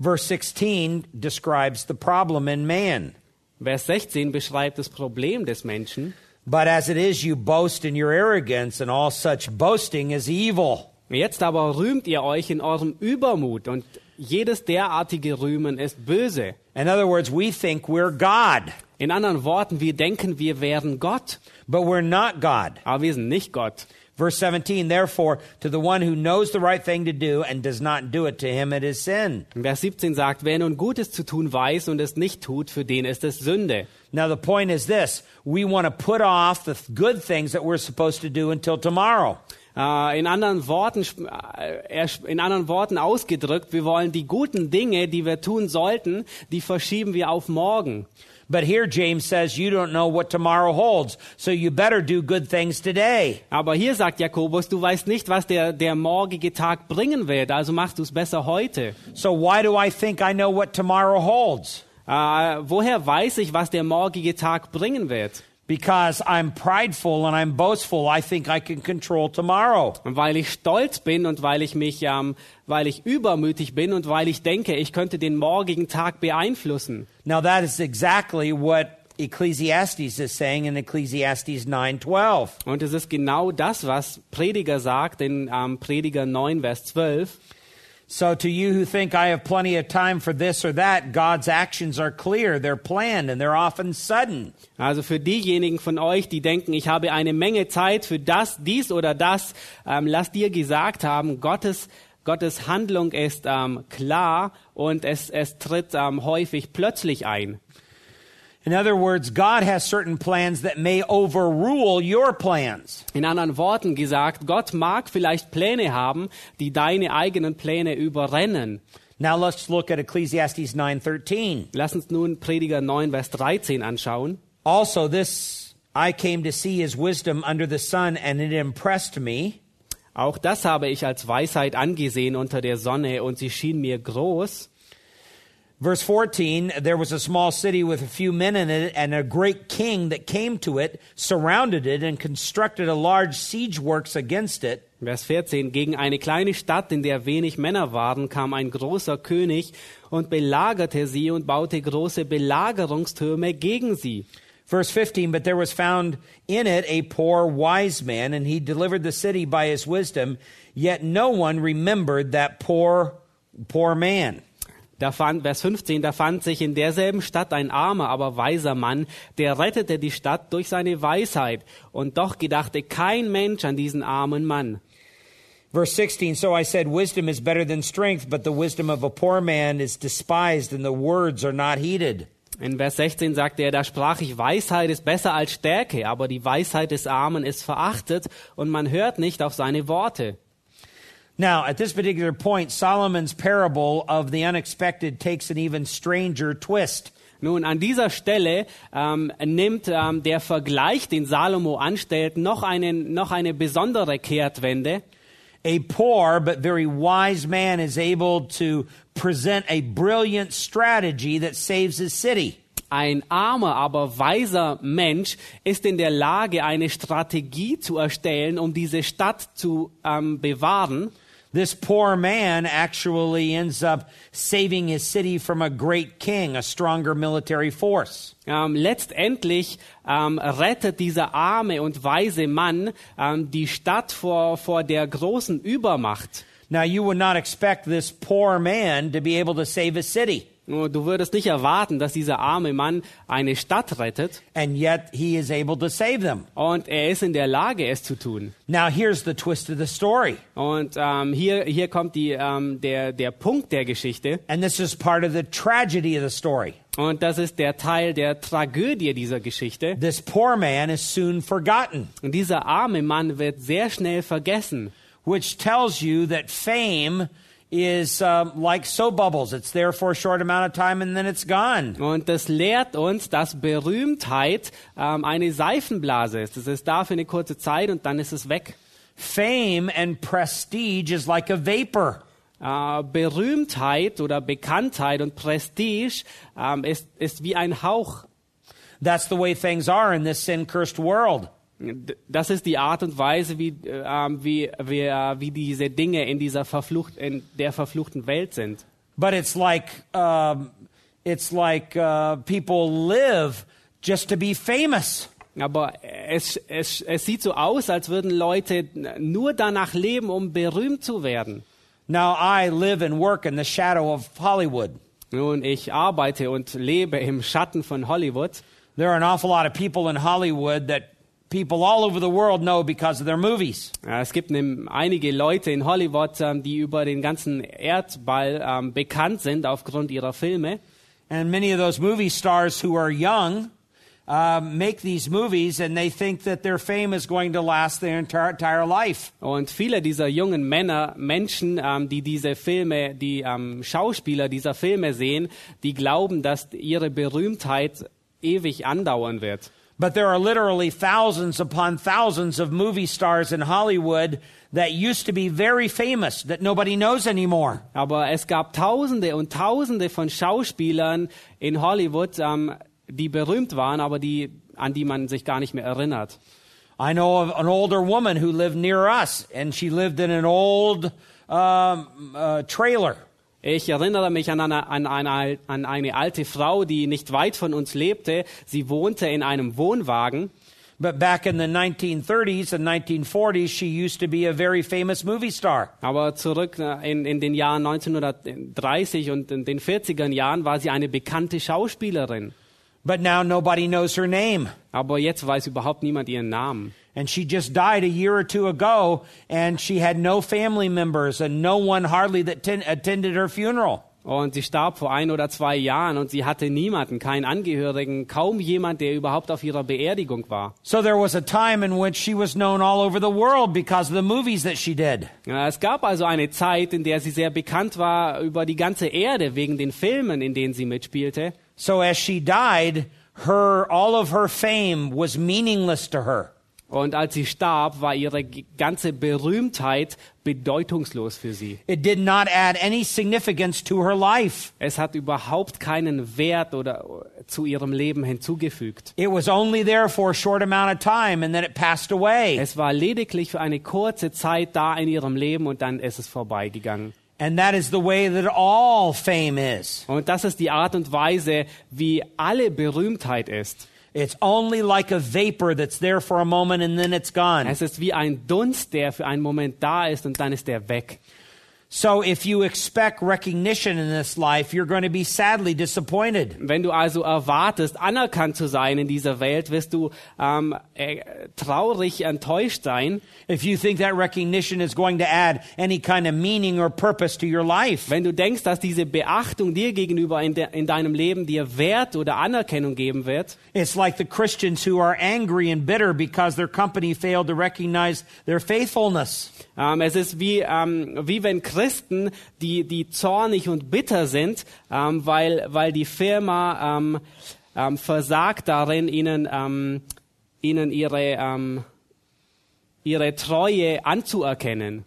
[SPEAKER 2] Verse 16 describes the problem in man.
[SPEAKER 1] Vers 16 beschreibt das Problem des Menschen.
[SPEAKER 2] But as it is, you boast in your arrogance, and all such boasting is evil.
[SPEAKER 1] Jetzt aber rühmt ihr euch in eurem Übermut und jedes derartige Rühmen ist böse.
[SPEAKER 2] In other words, we think we're God,
[SPEAKER 1] In anderen Worten, wir denken, wir wären Gott,
[SPEAKER 2] but we're not God.
[SPEAKER 1] aber wir sind nicht Gott.
[SPEAKER 2] Verse 17, therefore, to the one who knows the right thing to do and does not do it, to him it is sin.
[SPEAKER 1] Vers 17 sagt, wer nun Gutes zu tun weiß und es nicht tut, für den ist es Sünde.
[SPEAKER 2] Now, the point is this we want to put off the th- good things that we're supposed to do until tomorrow.
[SPEAKER 1] Äh, in anderen Worten, äh, in anderen Worten ausgedrückt, wir wollen die guten Dinge, die wir tun sollten, die verschieben wir auf morgen.
[SPEAKER 2] But here, James says, you don't know what tomorrow holds, so you better do good things today.
[SPEAKER 1] Aber hier sagt Jakobus, du weißt nicht, was der, der morgige Tag bringen wird, also machst du es besser heute.
[SPEAKER 2] So, why do I think I know what tomorrow holds?
[SPEAKER 1] Äh, woher weiß ich, was der morgige Tag bringen wird?
[SPEAKER 2] Because I'm prideful and I'm boastful, I think I can control tomorrow.
[SPEAKER 1] Und weil ich stolz bin und weil ich mich, ähm, weil ich übermütig bin und weil ich denke, ich könnte den morgigen Tag beeinflussen.
[SPEAKER 2] Now, that is exactly what Ecclesiastes is saying in Ecclesiastes 9:12.
[SPEAKER 1] Und es ist genau das, was Prediger sagt in ähm, Prediger 9, Vers 12.
[SPEAKER 2] So, to you who think I have plenty of time for this or that, God's actions are clear, they're planned, and they're often sudden.
[SPEAKER 1] Also für diejenigen von euch, die denken, ich habe eine Menge Zeit für das, dies oder das, ähm, lass dir gesagt haben, Gottes, Gottes Handlung ist ähm, klar und es, es tritt ähm, häufig plötzlich ein.
[SPEAKER 2] In other words, God has certain plans that may overrule your plans.
[SPEAKER 1] In anderen Worten gesagt, Gott mag vielleicht Pläne haben, die deine eigenen Pläne überrennen.
[SPEAKER 2] Now let's look at Ecclesiastes 9:13.
[SPEAKER 1] Lass uns nun Prediger 9, Vers 13 anschauen.
[SPEAKER 2] Also this I came to see is wisdom under the sun and it impressed me.
[SPEAKER 1] Auch das habe ich als Weisheit angesehen unter der Sonne und sie schien mir groß.
[SPEAKER 2] Verse 14, there was a small city with a few men in it, and a great king that came to it surrounded it and constructed a large siege works against it.
[SPEAKER 1] Vers 14. Gegen eine kleine Stadt, in der wenig Männer waren, kam ein großer König und belagerte sie und baute große Belagerungstürme gegen sie.
[SPEAKER 2] Verse 15, but there was found in it a poor wise man, and he delivered the city by his wisdom, yet no one remembered that poor, poor man.
[SPEAKER 1] Da fand, Vers 15, da fand sich in derselben Stadt ein armer, aber weiser Mann, der rettete die Stadt durch seine Weisheit. Und doch gedachte kein Mensch an diesen armen Mann.
[SPEAKER 2] Verse 16, so I said, wisdom is better than strength, but the wisdom of a poor man is despised, and the words are not heeded.
[SPEAKER 1] In Vers 16 sagte er, da sprach ich, Weisheit ist besser als Stärke, aber die Weisheit des Armen ist verachtet und man hört nicht auf seine Worte.
[SPEAKER 2] Now, at this particular point, Solomon's parable of the unexpected takes an even stranger twist.
[SPEAKER 1] Nun, an dieser Stelle ähm, nimmt ähm, der Vergleich, den Salomo anstellt, noch, einen, noch eine besondere Kehrtwende.
[SPEAKER 2] A poor but very wise man is able to present a brilliant strategy that saves his city.
[SPEAKER 1] Ein armer, aber weiser Mensch ist in der Lage, eine Strategie zu erstellen, um diese Stadt zu ähm, bewahren.
[SPEAKER 2] This poor man actually ends up saving his city from a great king, a stronger military force.
[SPEAKER 1] Ähm, letztendlich ähm, rettet dieser arme und weise Mann ähm, die Stadt vor, vor der großen Übermacht.
[SPEAKER 2] Now, you would not expect this poor man to be able to save a city.
[SPEAKER 1] Nur Du würdest nicht erwarten, dass dieser arme Mann eine Stadt rettet
[SPEAKER 2] And yet, he is able to save them.
[SPEAKER 1] und er ist in der Lage, es zu tun.
[SPEAKER 2] Now, here's the twist of the story.
[SPEAKER 1] Und ähm, hier, hier kommt die, ähm, der, der Punkt der Geschichte.
[SPEAKER 2] And this is part of the tragedy of the story.
[SPEAKER 1] Und das ist der Teil der Tragödie dieser Geschichte.
[SPEAKER 2] This poor man is soon forgotten,
[SPEAKER 1] Und dieser arme Mann wird sehr schnell vergessen.
[SPEAKER 2] which tells you that fame is um, like soap bubbles. It's there for a short amount of time and then it's gone.
[SPEAKER 1] Und das lehrt uns, dass Berühmtheit ähm, eine Seifenblase ist. Es ist da für eine kurze Zeit und dann ist es weg.
[SPEAKER 2] Fame and prestige is like a vapor.
[SPEAKER 1] Äh, Berühmtheit oder Bekanntheit und Prestige ähm, ist, ist wie ein Hauch.
[SPEAKER 2] That's the way things are in this sin cursed world.
[SPEAKER 1] Das ist die Art und Weise, wie, äh, ähm, wie, wie, äh, wie diese Dinge in dieser verflucht, in der verfluchten Welt sind.
[SPEAKER 2] But it's like um, it's like uh, people live just to be famous.
[SPEAKER 1] Aber es, es, es sieht so aus, als würden Leute nur danach leben, um berühmt zu werden.
[SPEAKER 2] Now I live and work in the shadow of Hollywood.
[SPEAKER 1] Nun, ich arbeite und lebe im Schatten von Hollywood.
[SPEAKER 2] There are an awful lot of people in Hollywood that people all over the world know because of their movies.
[SPEAKER 1] Ja, Es gibt ne, einige Leute in Hollywood, ähm, die über den ganzen Erdball ähm, bekannt sind aufgrund ihrer Filme.
[SPEAKER 2] And many of those movie stars who are young uh, make these movies and they think that their fame is going to last their entire, entire life.
[SPEAKER 1] Und viele dieser jungen Männer, Menschen, ähm, die diese Filme, die ähm, Schauspieler dieser Filme sehen, die glauben, dass ihre Berühmtheit ewig andauern wird.
[SPEAKER 2] But there are literally thousands upon thousands of movie stars in Hollywood that used to be very famous that nobody knows anymore.
[SPEAKER 1] Aber es gab Tausende und Tausende von Schauspielern in Hollywood, ähm, die berühmt waren, aber die, an die man sich gar nicht mehr erinnert.
[SPEAKER 2] I know of an older woman who lived near us, and she lived in an old um, uh, trailer.
[SPEAKER 1] Ich erinnere mich an eine, an, eine, an eine alte Frau, die nicht weit von uns lebte. Sie wohnte in einem Wohnwagen.
[SPEAKER 2] But back in the 1930s and 1940s, she used to be a very famous movie star.
[SPEAKER 1] Aber zurück äh, in, in den Jahren 1930 und in den 40er Jahren war sie eine bekannte Schauspielerin.
[SPEAKER 2] But now nobody knows her name.
[SPEAKER 1] Aber jetzt weiß überhaupt niemand ihren Namen.
[SPEAKER 2] And she just died a year or two ago, and she had no family members and no one hardly that ten- attended her funeral.
[SPEAKER 1] Und sie starb vor ein oder zwei Jahren und sie hatte niemanden, keinen Angehörigen, kaum jemand, der überhaupt auf ihrer Beerdigung war.
[SPEAKER 2] So there was a time in which she was known all over the world because of the movies that she did.
[SPEAKER 1] Ja, Es gab also eine Zeit, in der sie sehr bekannt war über die ganze Erde wegen den Filmen, in denen sie mitspielte.
[SPEAKER 2] So as she died, her all of her fame was meaningless to her.
[SPEAKER 1] Und als sie starb, war ihre ganze Berühmtheit bedeutungslos für sie.
[SPEAKER 2] It did not add any significance to her life.
[SPEAKER 1] Es hat überhaupt keinen Wert oder äh, zu ihrem Leben hinzugefügt.
[SPEAKER 2] It was only there for a short amount of time and then it passed away.
[SPEAKER 1] Es war lediglich für eine kurze Zeit da in ihrem Leben und dann ist es vorbeigegangen.
[SPEAKER 2] And that is the way that all fame is.
[SPEAKER 1] Und das ist die Art und Weise, wie alle Berühmtheit ist.
[SPEAKER 2] It's only like a vapor that's there for a moment and then it's gone.
[SPEAKER 1] Es ist wie ein Dunst, der für einen Moment da ist und dann ist er weg.
[SPEAKER 2] So if you expect recognition in this life, you're going to be sadly disappointed.
[SPEAKER 1] Wenn du also erwartest, anerkannt zu sein in dieser Welt, wirst du ähm, äh, traurig enttäuscht sein.
[SPEAKER 2] If you think that recognition is going to add any kind of meaning or purpose to your life.
[SPEAKER 1] Wenn du denkst, dass diese Beachtung dir gegenüber in, de, in deinem Leben dir Wert oder Anerkennung geben wird,
[SPEAKER 2] It's like the Christians who are angry and bitter because their company failed to recognize their faithfulness.
[SPEAKER 1] ähm, es ist wie, ähm, wie wenn Christen, die, die zornig und bitter sind, ähm, weil, weil die Firma versagt darin, ihnen, ihnen ihre, ähm, ihre Treue anzuerkennen.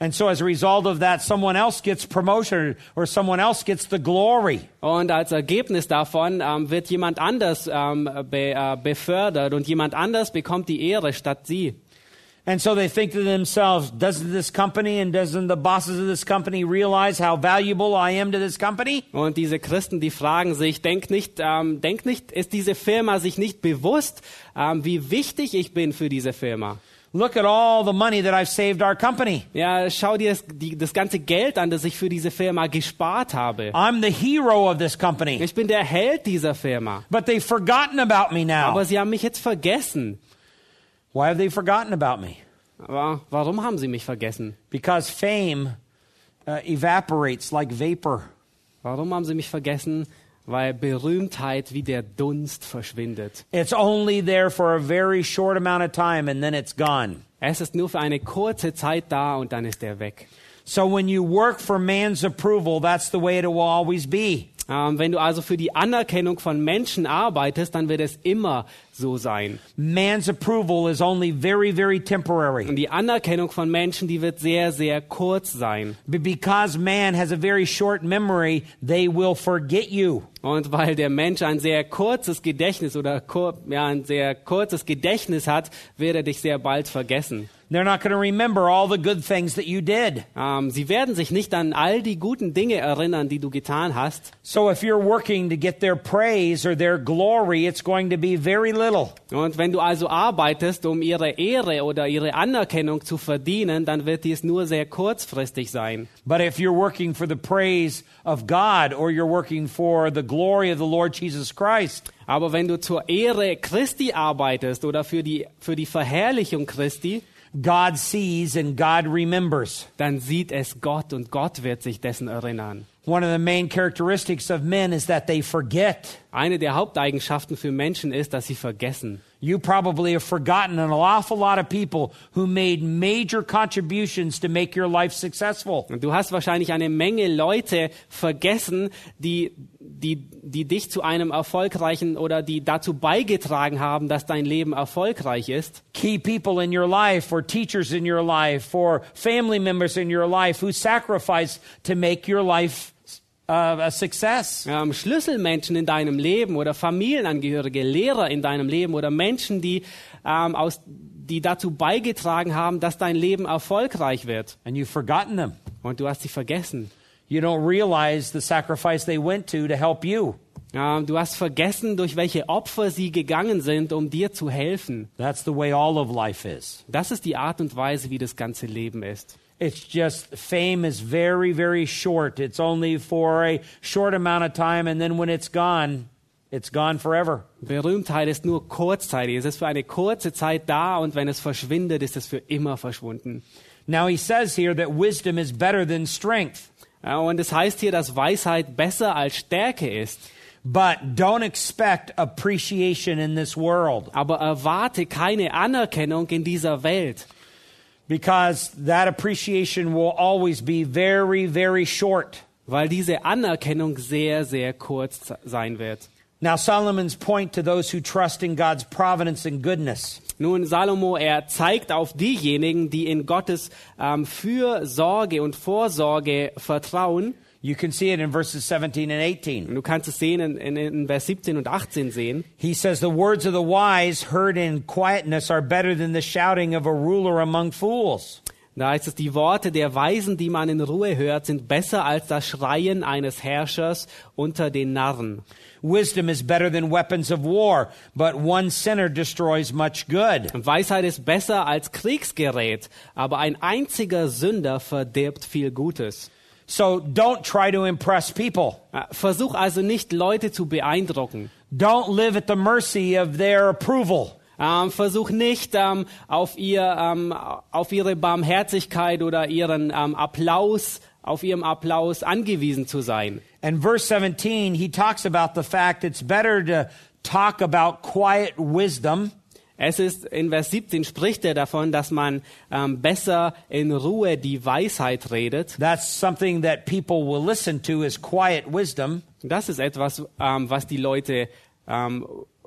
[SPEAKER 2] And so as a result of that, someone else gets promotion or someone else gets the glory.
[SPEAKER 1] Und als Ergebnis davon ähm, wird jemand anders ähm, be, äh, befördert und jemand anders bekommt die Ehre statt sie.
[SPEAKER 2] And so they think to themselves, doesn't this company and doesn't the bosses of this company realize how valuable I am to this company?
[SPEAKER 1] Und diese Christen, die fragen sich, denk nicht, ähm, denk nicht, ist diese Firma sich nicht bewusst, ähm, wie wichtig ich bin für diese Firma?
[SPEAKER 2] Look at all the money that I've saved our company.
[SPEAKER 1] Ja, schau dir das, die, das ganze Geld an, das ich für diese Firma gespart habe.
[SPEAKER 2] I'm the hero of this company.
[SPEAKER 1] Ich bin der Held dieser Firma.
[SPEAKER 2] But they've forgotten about me now.
[SPEAKER 1] Aber sie haben mich jetzt vergessen.
[SPEAKER 2] Why have they forgotten about me?
[SPEAKER 1] Aber warum haben sie mich vergessen?
[SPEAKER 2] Because fame uh, evaporates like vapor.
[SPEAKER 1] Warum haben sie mich vergessen? Weil Berühmtheit wie der Dunst verschwindet.
[SPEAKER 2] It's only there for a very short amount of time and then it's gone.
[SPEAKER 1] Es ist nur für eine kurze Zeit da und dann ist er weg.
[SPEAKER 2] So when you work for man's approval, that's the way it will always be.
[SPEAKER 1] Ähm, wenn du also für die Anerkennung von Menschen arbeitest, dann wird es immer so sein.
[SPEAKER 2] Man's approval is only very, very temporary.
[SPEAKER 1] Und die Anerkennung von Menschen, die wird sehr, sehr kurz sein.
[SPEAKER 2] But because man has a very short memory, they will forget you.
[SPEAKER 1] Und weil der Mensch ein sehr kurzes Gedächtnis oder kur ja, ein sehr kurzes Gedächtnis hat, wird er dich sehr bald vergessen.
[SPEAKER 2] They're not going to remember all the good things that you did.
[SPEAKER 1] Ähm, sie werden sich nicht an all die guten Dinge erinnern, die du getan hast.
[SPEAKER 2] So if you're working to get their praise or their glory, it's going to be very little.
[SPEAKER 1] Und wenn du also arbeitest, um ihre Ehre oder ihre Anerkennung zu verdienen, dann wird dies nur sehr kurzfristig sein.
[SPEAKER 2] But if you're working for the praise of God or you're working for the glory of the Lord Jesus Christ,
[SPEAKER 1] Aber wenn du zur Ehre Christi arbeitest oder für die, für die Verherrlichung Christi,
[SPEAKER 2] God sees and God remembers.
[SPEAKER 1] dann sieht es Gott und Gott wird sich dessen erinnern.
[SPEAKER 2] One of the main characteristics of men is that they forget.
[SPEAKER 1] Eine der Haupteigenschaften für Menschen ist, dass sie vergessen.
[SPEAKER 2] You probably have forgotten an awful lot of people who made major contributions to make your life successful.
[SPEAKER 1] Und du hast wahrscheinlich eine Menge Leute vergessen, die, die, die dich zu einem erfolgreichen oder die dazu beigetragen haben, dass dein Leben erfolgreich ist.
[SPEAKER 2] Key people in your life, or teachers in your life, or family members in your life who sacrificed to make your life uh, success.
[SPEAKER 1] Ähm, Schlüsselmenschen in deinem Leben oder Familienangehörige, Lehrer in deinem Leben oder Menschen, die, ähm, aus, die dazu beigetragen haben, dass dein Leben erfolgreich wird.
[SPEAKER 2] And you've forgotten them.
[SPEAKER 1] Und du hast sie vergessen.
[SPEAKER 2] You don't realize the sacrifice they went to to help you.
[SPEAKER 1] Du hast vergessen, durch welche Opfer sie gegangen sind, um dir zu helfen.
[SPEAKER 2] That's the way all of life is.
[SPEAKER 1] Das ist die Art und Weise, wie das ganze Leben ist.
[SPEAKER 2] It's just fame is very, very short. It's only for a short amount of time, and then when it's gone, it's gone forever.
[SPEAKER 1] Berühmtheit ist nur kurzzeitig. Es ist für eine kurze Zeit da und wenn es verschwindet, ist es für immer verschwunden.
[SPEAKER 2] Now he says here that wisdom is better than strength.
[SPEAKER 1] Und es heißt hier, dass Weisheit besser als Stärke ist.
[SPEAKER 2] But don't expect appreciation in this world
[SPEAKER 1] Aber erwarte keine Anerkennung in dieser Welt.
[SPEAKER 2] because that appreciation will always be very, very short.
[SPEAKER 1] weil diese Anerkennung sehr, sehr kurz sein wird.
[SPEAKER 2] Now, Solomon's point to those who trust in God's providence and goodness.
[SPEAKER 1] Nun, Salomo, er zeigt auf diejenigen, die in Gottes ähm, Fürsorge und Vorsorge vertrauen.
[SPEAKER 2] You can see it in verses 17 and 18.
[SPEAKER 1] Und du kannst es sehen in, in, in Vers 17 und 18 sehen.
[SPEAKER 2] He says, The words of the wise heard in quietness are better than the shouting of a ruler among fools.
[SPEAKER 1] Da heißt es, die Worte der Weisen, die man in Ruhe hört, sind besser als das Schreien eines Herrschers unter den Narren.
[SPEAKER 2] Wisdom is better than weapons of war, but one sinner destroys much good.
[SPEAKER 1] Weisheit ist besser als Kriegsgerät, aber ein einziger Sünder verdirbt viel Gutes.
[SPEAKER 2] So don't try to impress people.
[SPEAKER 1] Äh, Versuch also nicht, Leute zu beeindrucken.
[SPEAKER 2] Don't live at the mercy of their approval.
[SPEAKER 1] Ähm, versuch nicht ähm, auf, ihr, ähm, auf ihre Barmherzigkeit oder ihren ähm, Applaus, auf ihrem Applaus angewiesen zu sein.
[SPEAKER 2] And verse 17, he talks about the fact it's better to talk about quiet wisdom
[SPEAKER 1] Es ist in Vers 17 spricht er davon, dass man ähm, besser in Ruhe die Weisheit redet.
[SPEAKER 2] That's something that people will listen to is quiet wisdom.
[SPEAKER 1] Das ist etwas, ähm, was die Leute, ähm,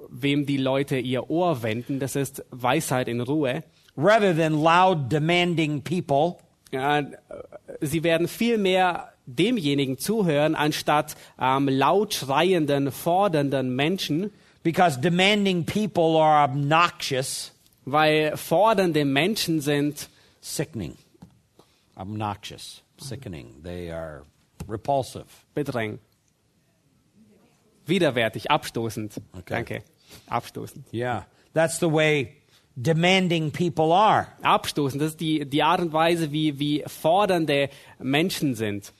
[SPEAKER 1] wem die Leute ihr Ohr wenden. Das ist Weisheit in Ruhe.
[SPEAKER 2] rather than loud demanding people.
[SPEAKER 1] Äh, sie werden viel mehr demjenigen zuhören, anstatt ähm, laut schreienden, fordernden Menschen,
[SPEAKER 2] Because demanding people are obnoxious,
[SPEAKER 1] weil fordernde Menschen sind
[SPEAKER 2] sickening. Obnoxious, sickening. They are repulsive.
[SPEAKER 1] bedrängt. Widerwärtig, abstoßend.
[SPEAKER 2] Okay.
[SPEAKER 1] Danke. Abstoßend.
[SPEAKER 2] Yeah. That's the way demanding people are.
[SPEAKER 1] Abstoßend, das ist die, die Art und Weise, wie, wie fordernde Menschen sind.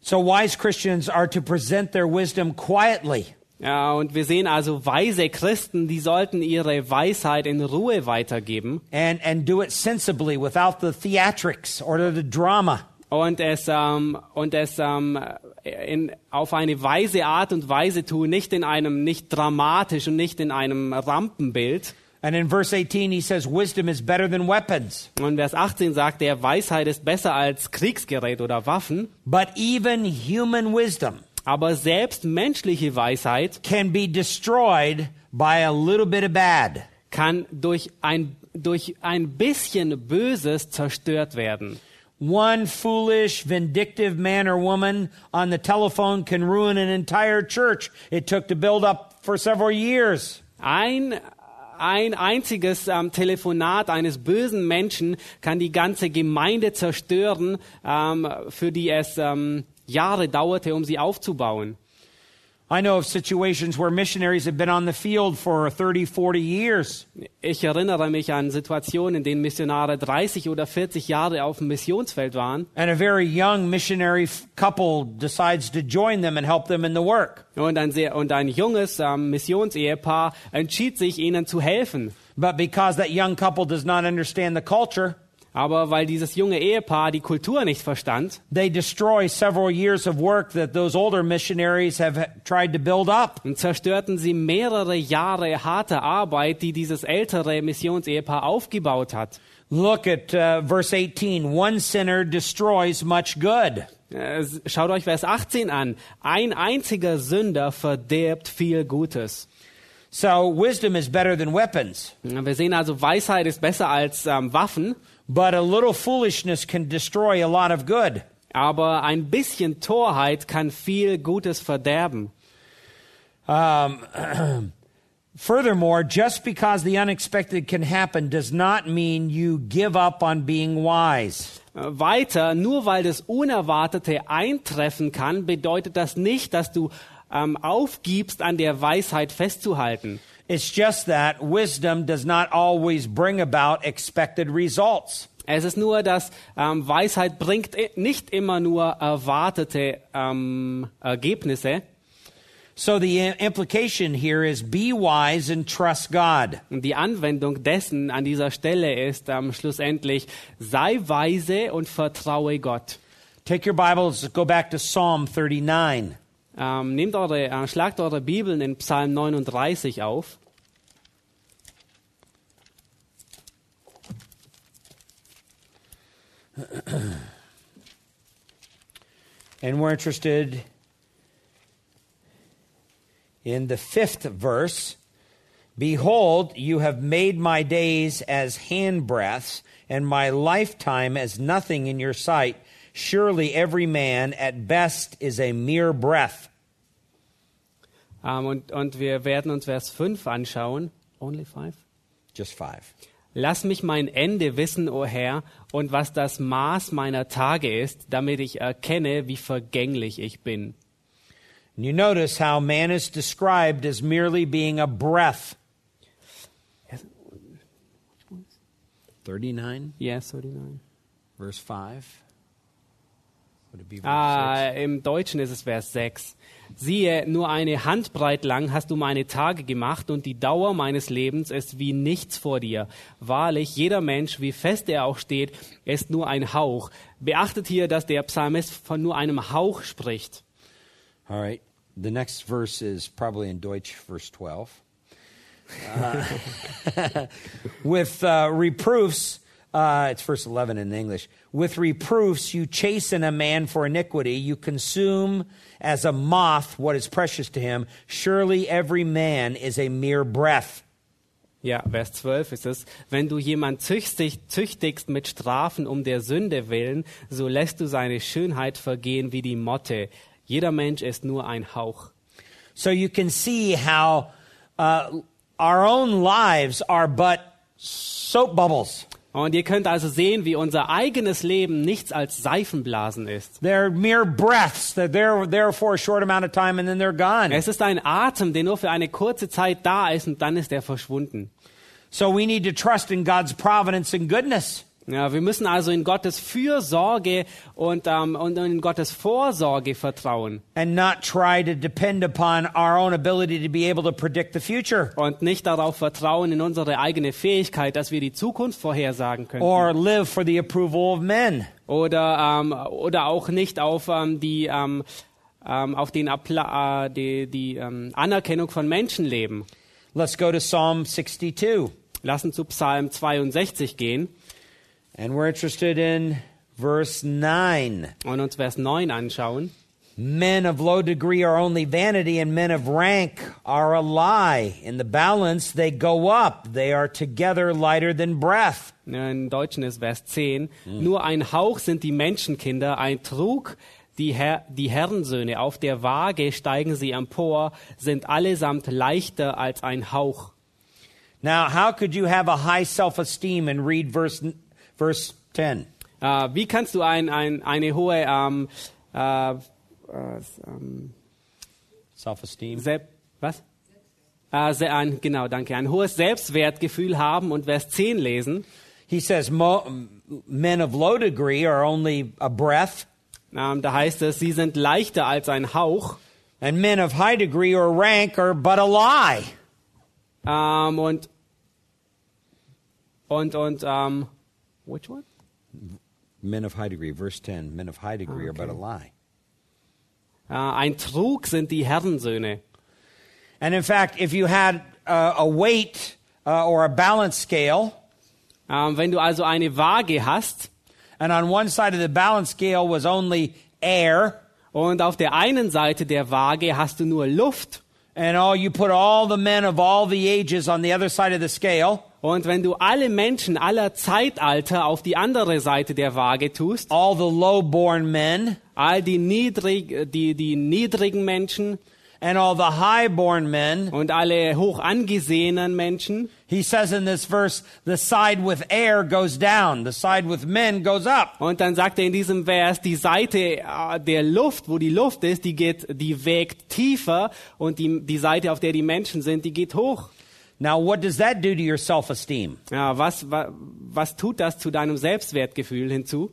[SPEAKER 2] So wise Christians are to present their wisdom quietly.
[SPEAKER 1] Ja, und wir sehen also weise Christen, die sollten ihre Weisheit in Ruhe weitergeben
[SPEAKER 2] and, and do it sensibly without the theatrics or the drama.
[SPEAKER 1] und es, ähm, und es ähm, in, auf eine weise Art und Weise tun, nicht in einem, nicht dramatisch und nicht in einem Rampenbild.
[SPEAKER 2] And in verse 18, he says, Wisdom is better than weapons.
[SPEAKER 1] Und Vers 18 sagt er, Weisheit ist besser als Kriegsgerät oder Waffen,
[SPEAKER 2] But even human wisdom
[SPEAKER 1] aber selbst menschliche Weisheit
[SPEAKER 2] can be destroyed by a little bit of bad.
[SPEAKER 1] kann durch ein, durch ein bisschen Böses zerstört werden.
[SPEAKER 2] One foolish, vindictive man or woman on the telephone can ruin an entire church it took to build up for several years.
[SPEAKER 1] Ein, ein einziges ähm, Telefonat eines bösen Menschen kann die ganze Gemeinde zerstören, ähm, für die es ähm, Jahre dauerte, um sie aufzubauen.
[SPEAKER 2] I know of situations where missionaries have been on the field for 30, 40 years.
[SPEAKER 1] Ich erinnere mich an Situationen, in denen Missionare 30 oder 40 Jahre auf dem Missionsfeld waren
[SPEAKER 2] And a very young missionary couple decides to join them and help them in the work.
[SPEAKER 1] und ein, sehr, und ein junges ähm, Missionsehepaar entschied sich, ihnen zu helfen.
[SPEAKER 2] But because that young couple does not understand the culture,
[SPEAKER 1] Aber weil dieses junge Ehepaar die Kultur nicht verstand,
[SPEAKER 2] they destroy several years of work that those older missionaries have ha- tried to build up.
[SPEAKER 1] und zerstörten sie mehrere Jahre harte Arbeit, die dieses ältere Missionsehepaar aufgebaut hat.
[SPEAKER 2] Look at uh, verse 18. One sinner destroys much good.
[SPEAKER 1] Äh, Schaut euch Vers 18 an. Ein einziger Sünder verdirbt viel Gutes.
[SPEAKER 2] So wisdom is better than weapons,
[SPEAKER 1] Wir sehen also, Weisheit ist besser als ähm, Waffen,
[SPEAKER 2] but a little foolishness can destroy a lot of good.
[SPEAKER 1] aber ein bisschen Torheit kann viel Gutes verderben.
[SPEAKER 2] Um, furthermore, just because the unexpected can happen does not mean you give up on being wise.
[SPEAKER 1] Weiter, nur weil das Unerwartete eintreffen kann, bedeutet das nicht, dass du ähm, aufgibst, an der Weisheit festzuhalten.
[SPEAKER 2] It's just that wisdom does not always bring about expected results.
[SPEAKER 1] Es ist nur, dass ähm, Weisheit bringt nicht immer nur erwartete ähm, Ergebnisse.
[SPEAKER 2] So the i- implication here is be wise and trust God.
[SPEAKER 1] Und die Anwendung dessen an dieser Stelle ist ähm, schlussendlich, sei weise und vertraue Gott.
[SPEAKER 2] Take your Bibles, go back to Psalm 39.
[SPEAKER 1] Ähm, nehmt eure, äh, schlagt eure Bibeln in Psalm 39 auf.
[SPEAKER 2] And we're interested in the fifth verse. Behold, you have made my days as handbreadths, and my lifetime as nothing in your sight. Surely every man at best is a mere breath.
[SPEAKER 1] Ähm, und, und wir werden uns Vers 5 anschauen. Only five?
[SPEAKER 2] Just five.
[SPEAKER 1] Lass mich mein Ende wissen, o Herr, und was das Maß meiner Tage ist, damit ich erkenne, wie vergänglich ich bin.
[SPEAKER 2] And you notice how man is described as merely being a breath. 39,
[SPEAKER 1] Yes, 39.
[SPEAKER 2] verse 5.
[SPEAKER 1] Ah, Im Deutschen ist es Vers 6. Siehe, nur eine Handbreit lang hast du meine Tage gemacht und die Dauer meines Lebens ist wie nichts vor dir. Wahrlich, jeder Mensch, wie fest er auch steht, ist nur ein Hauch. Beachtet hier, dass der Psalmist von nur einem Hauch spricht.
[SPEAKER 2] All right. The next verse is probably in Deutsch, verse 12. Uh, with uh, reproofs, uh, it's verse 11 in English. With reproofs, you chasten a man for iniquity. You consume as a moth what is precious to him. Surely every man is a mere breath.
[SPEAKER 1] Ja, Vers 12 ist es. Wenn du jemand züchtig, züchtigst mit Strafen um der Sünde willen, so lässt du seine Schönheit vergehen wie die Motte. Jeder Mensch ist nur ein Hauch.
[SPEAKER 2] So you can see how uh, our own lives are but soap bubbles.
[SPEAKER 1] Und ihr könnt also sehen, wie unser eigenes Leben nichts als Seifenblasen ist.
[SPEAKER 2] They're mere breaths. That they're there for a short amount of time and then they're gone.
[SPEAKER 1] Es ist ein Atem, der nur für eine kurze Zeit da ist und dann ist er verschwunden.
[SPEAKER 2] So we need to trust in God's providence and goodness.
[SPEAKER 1] Ja, wir müssen also in Gottes Fürsorge und, ähm, und in Gottes Vorsorge vertrauen
[SPEAKER 2] and not try to depend upon our own ability to be able to predict the future
[SPEAKER 1] und nicht darauf vertrauen in unsere eigene Fähigkeit, dass wir die Zukunft vorhersagen können.
[SPEAKER 2] or live for the approval of men.
[SPEAKER 1] oder, ähm, oder auch nicht auf ähm, die, ähm, ähm, auf den Appla äh, die, die ähm, Anerkennung von Menschen leben.
[SPEAKER 2] Let's go to Psalm 62.
[SPEAKER 1] Lassen zu Psalm 62 gehen
[SPEAKER 2] And we're interested in verse 9.
[SPEAKER 1] und uns Vers 9 anschauen.
[SPEAKER 2] Men of low degree are only vanity, and men of rank are a lie. In the balance, they go up. They are together lighter than breath.
[SPEAKER 1] Im Deutschen ist Vers 10. Nur ein Hauch sind die Menschenkinder, ein Trug die, Herr, die Herrensöhne. Auf der Waage steigen sie empor, sind allesamt leichter als ein Hauch.
[SPEAKER 2] Now, how could you have a high self esteem and read verse, verse 10?
[SPEAKER 1] Äh, wie kannst du ein, ein, eine hohe ähm, äh, äh, ähm,
[SPEAKER 2] Self esteem?
[SPEAKER 1] Sel was? Äh, se- ein, genau, danke. Ein hohes Selbstwertgefühl haben und Vers 10 lesen.
[SPEAKER 2] He says, Mo- Men of low degree are only a breath,
[SPEAKER 1] Ähm, da heißt es, sie sind leichter als ein Hauch.
[SPEAKER 2] and men of high degree or rank are but a lie.
[SPEAKER 1] Ähm, und und und ähm, which one?
[SPEAKER 2] Men of high degree, verse 10, men of high degree are but a lie.
[SPEAKER 1] Äh, ein Trug sind die Herrensöhne.
[SPEAKER 2] And in fact, if you had uh, a weight uh, or a balance scale,
[SPEAKER 1] Ähm, wenn du also eine Waage hast
[SPEAKER 2] and on one side of the balance scale was only air,
[SPEAKER 1] und auf der einen Seite der Waage hast du nur Luft
[SPEAKER 2] and all you put all the men of all the ages on the other side of the scale,
[SPEAKER 1] und wenn du alle Menschen aller Zeitalter auf die andere Seite der Waage tust,
[SPEAKER 2] all the low-born men,
[SPEAKER 1] all die, niedrig, die, die niedrigen Menschen
[SPEAKER 2] and all the highborn men.
[SPEAKER 1] und alle hoch angesehenen Menschen.
[SPEAKER 2] He says in this verse, the side with air goes down, the side with men goes up.
[SPEAKER 1] Und dann sagt er in diesem Vers, die Seite äh, der Luft, wo die Luft ist, die geht, die wägt tiefer und die, die Seite, auf der die Menschen sind, die geht hoch.
[SPEAKER 2] Now, what does that do to your self esteem?
[SPEAKER 1] Ja, was, was, was tut das zu deinem Selbstwertgefühl hinzu?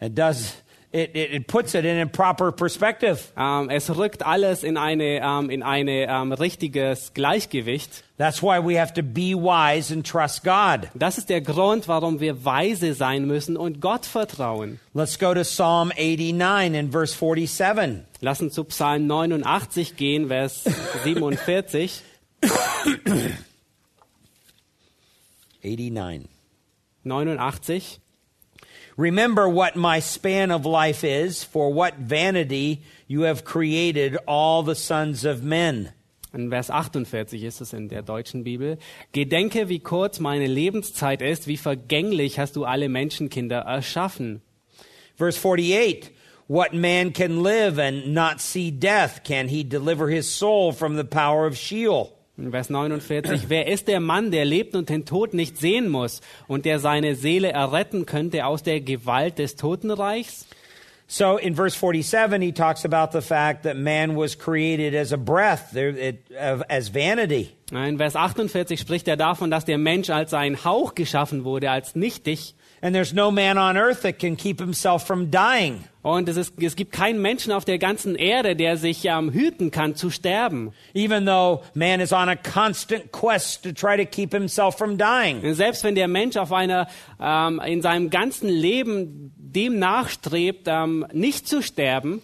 [SPEAKER 2] It does, it, it, it puts it in a proper perspective.
[SPEAKER 1] Ähm, es rückt alles in eine, ähm, in eine ähm, richtiges Gleichgewicht.
[SPEAKER 2] That's why we have to be wise and trust God.
[SPEAKER 1] Das ist der Grund, warum wir weise sein müssen und Gott vertrauen.
[SPEAKER 2] Let's go to Psalm 89 and verse 47.
[SPEAKER 1] Lass uns zu Psalm 89 gehen, Vers 47.
[SPEAKER 2] 89.
[SPEAKER 1] 89.
[SPEAKER 2] Remember what my span of life is, for what vanity you have created all the sons of men.
[SPEAKER 1] In Vers 48 ist es in der deutschen Bibel. Gedenke, wie kurz meine Lebenszeit ist, wie vergänglich hast du alle Menschenkinder erschaffen.
[SPEAKER 2] Verse 48 What man can live and not see death? Can he deliver his soul from the power of Sheol?
[SPEAKER 1] In Vers 49. Wer ist der Mann, der lebt und den Tod nicht sehen muss und der seine Seele erretten könnte aus der Gewalt des Totenreichs?
[SPEAKER 2] So in verse 47, he talks about the fact that man was created as a breath, as vanity.
[SPEAKER 1] In Vers 48 spricht er davon, dass der Mensch als ein Hauch geschaffen wurde, als nichtig.
[SPEAKER 2] And there's no man on earth that can keep himself from dying.
[SPEAKER 1] Und es, ist, es gibt keinen Menschen auf der ganzen Erde, der sich ähm, hüten kann zu sterben.
[SPEAKER 2] Even though man is on a constant quest to try to keep himself from dying.
[SPEAKER 1] Selbst wenn der Mensch auf einer, ähm, in seinem ganzen Leben dem nachstrebt, ähm, nicht zu sterben.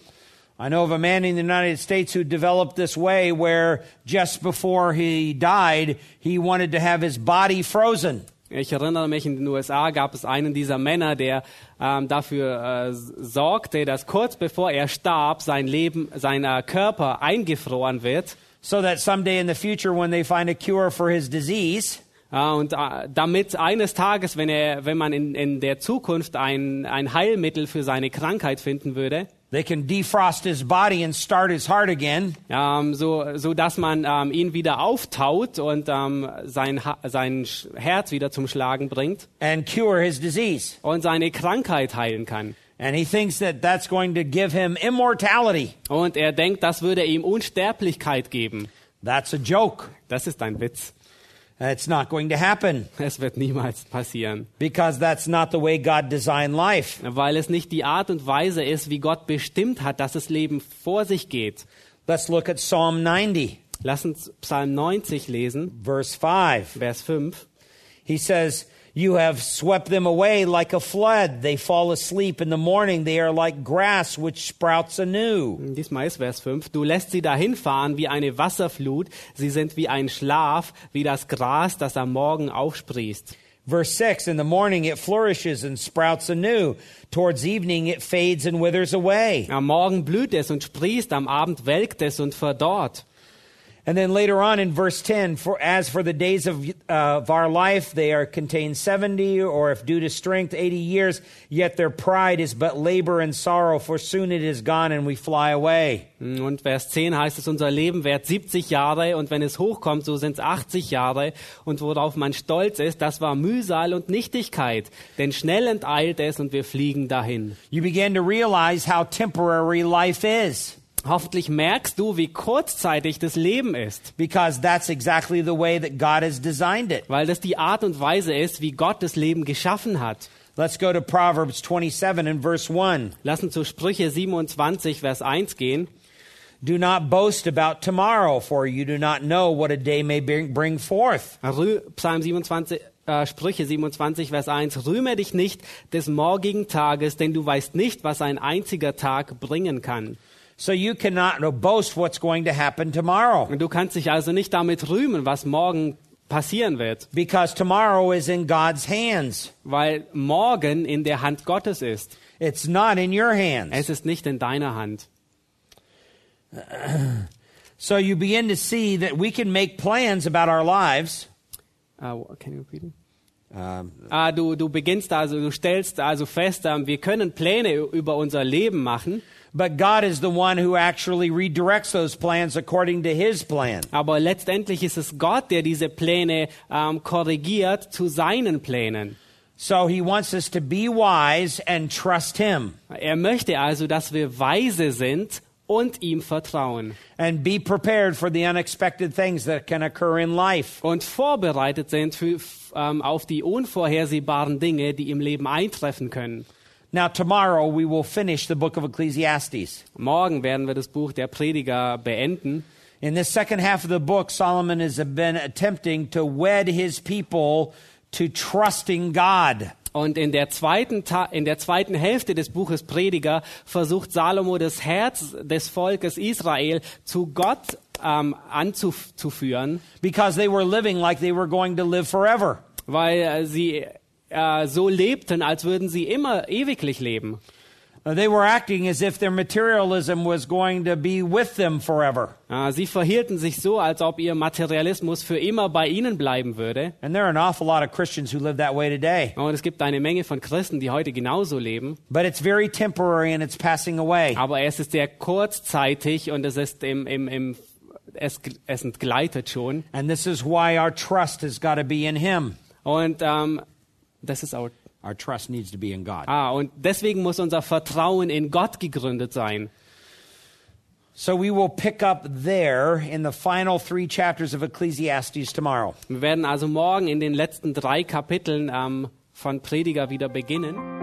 [SPEAKER 2] I know of a man in the United States who developed this way where just before he died, he wanted to have his body frozen.
[SPEAKER 1] Ich erinnere mich, in den USA gab es einen dieser Männer, der ähm, dafür äh, sorgte, dass kurz bevor er starb, sein Leben, sein äh, Körper eingefroren wird.
[SPEAKER 2] So that someday in the future, when they find a cure for his disease,
[SPEAKER 1] Äh, und äh, damit eines Tages, wenn, er, wenn man in, in der Zukunft ein, ein Heilmittel für seine Krankheit finden würde,
[SPEAKER 2] they can defrost his body and start his heart again.
[SPEAKER 1] ähm, so, so dass man ähm, ihn wieder auftaut und ähm, sein, Ha- sein Herz wieder zum Schlagen bringt
[SPEAKER 2] and cure his disease.
[SPEAKER 1] und seine Krankheit heilen kann.
[SPEAKER 2] And he thinks that that's going to give him immortality.
[SPEAKER 1] Und er denkt, das würde ihm Unsterblichkeit geben.
[SPEAKER 2] That's a joke.
[SPEAKER 1] Das ist ein Witz.
[SPEAKER 2] It's not going to happen
[SPEAKER 1] Es wird niemals passieren,
[SPEAKER 2] because that's not the way God designed life.
[SPEAKER 1] weil es nicht die Art und Weise ist, wie Gott bestimmt hat, dass das Leben vor sich geht.
[SPEAKER 2] Let's look at Psalm 90,
[SPEAKER 1] Lass uns Psalm 90 lesen,
[SPEAKER 2] verse 5.
[SPEAKER 1] Vers 5.
[SPEAKER 2] He says, You have swept them away like a flood. They fall asleep in the morning. They are like grass which sprouts anew.
[SPEAKER 1] Diesmal ist Vers 5. Du lässt sie dahinfahren wie eine Wasserflut. Sie sind wie ein Schlaf, wie das Gras, das am Morgen aufsprießt.
[SPEAKER 2] Verse 6 In the morning it flourishes and sprouts anew. Towards evening it fades and withers away.
[SPEAKER 1] Am Morgen blüht es und sprießt, am Abend welkt es und verdorrt.
[SPEAKER 2] And then later on in verse 10, for as for the days of, uh, of our life, they are contained 70, or if due to strength, 80 years, yet their pride is but labor and sorrow, for soon it is gone and we fly away.
[SPEAKER 1] Und Vers 10 heißt es, unser Leben währt 70 Jahre und wenn es hochkommt, so sind es 80 Jahre. Und worauf man stolz ist, das war Mühsal und Nichtigkeit. Denn schnell enteilt es und wir fliegen dahin.
[SPEAKER 2] You begin to realize how temporary life is,
[SPEAKER 1] Hoffentlich merkst du, wie kurzzeitig das Leben ist.
[SPEAKER 2] because that's exactly the way that God has designed it.
[SPEAKER 1] Weil das die Art und Weise ist, wie Gott das Leben geschaffen hat.
[SPEAKER 2] Let's go to Proverbs 27 and verse 1.
[SPEAKER 1] Lass uns zu Sprüche 27, Vers 1 gehen.
[SPEAKER 2] Do not boast about tomorrow, for you do not know what a day may bring forth.
[SPEAKER 1] Psalm 27, äh, Sprüche 27, Vers 1. Rühme dich nicht des morgigen Tages, denn du weißt nicht, was ein einziger Tag bringen kann.
[SPEAKER 2] So you cannot boast what's going to happen tomorrow.
[SPEAKER 1] Und du kannst dich also nicht damit rühmen, was morgen passieren wird,
[SPEAKER 2] Because tomorrow is in God's hands.
[SPEAKER 1] weil morgen in der Hand Gottes ist.
[SPEAKER 2] It's not in your hands.
[SPEAKER 1] Es ist nicht in deiner Hand.
[SPEAKER 2] So you begin to see that we can make plans about our lives.
[SPEAKER 1] Uh, can you repeat it?
[SPEAKER 2] Um,
[SPEAKER 1] Ah, du, du beginnst also, du stellst also fest, ähm, wir können Pläne über unser Leben machen,
[SPEAKER 2] But God is the one who actually redirects those plans according to his plan.
[SPEAKER 1] Aber letztendlich ist es Gott, der diese Pläne ähm, korrigiert zu seinen Plänen.
[SPEAKER 2] So he wants us to be wise and trust him
[SPEAKER 1] Er möchte also, dass wir weise sind und ihm vertrauen
[SPEAKER 2] and be prepared for the unexpected things that can occur in life.
[SPEAKER 1] und vorbereitet sind für, ähm, auf die unvorhersehbaren Dinge, die im Leben eintreffen können.
[SPEAKER 2] Now, tomorrow we will finish the book of Ecclesiastes.
[SPEAKER 1] Morgen werden wir das Buch der Prediger beenden.
[SPEAKER 2] In this second half of the book, Solomon has been attempting to wed his people to trusting God.
[SPEAKER 1] Und in der zweiten, Ta in der zweiten Hälfte des Buches Prediger versucht Salomo das Herz des Volkes Israel zu Gott ähm, anzuführen,
[SPEAKER 2] because they were living like they were going to live forever.
[SPEAKER 1] weil äh, sie äh, so lebten, als würden sie immer ewiglich leben.
[SPEAKER 2] Uh, They were acting as if their materialism was going to be with them forever.
[SPEAKER 1] Äh, sie verhielten sich so, als ob ihr Materialismus für immer bei ihnen bleiben würde.
[SPEAKER 2] And there are an awful lot of Christians who live that way today.
[SPEAKER 1] Und es gibt eine Menge von Christen, die heute genauso leben.
[SPEAKER 2] But it's very temporary and it's passing away.
[SPEAKER 1] Aber es ist sehr kurzzeitig und es ist im, im, im es, es entgleitet schon.
[SPEAKER 2] And this is why our trust has got to be in Him.
[SPEAKER 1] Und ähm, das ist auch.
[SPEAKER 2] Our trust needs to be in God.
[SPEAKER 1] Ah, und deswegen muss unser Vertrauen in Gott gegründet sein.
[SPEAKER 2] So we will pick up there in the final three chapters of Ecclesiastes tomorrow.
[SPEAKER 1] Wir werden also morgen in den letzten drei Kapiteln ähm, von Prediger wieder beginnen.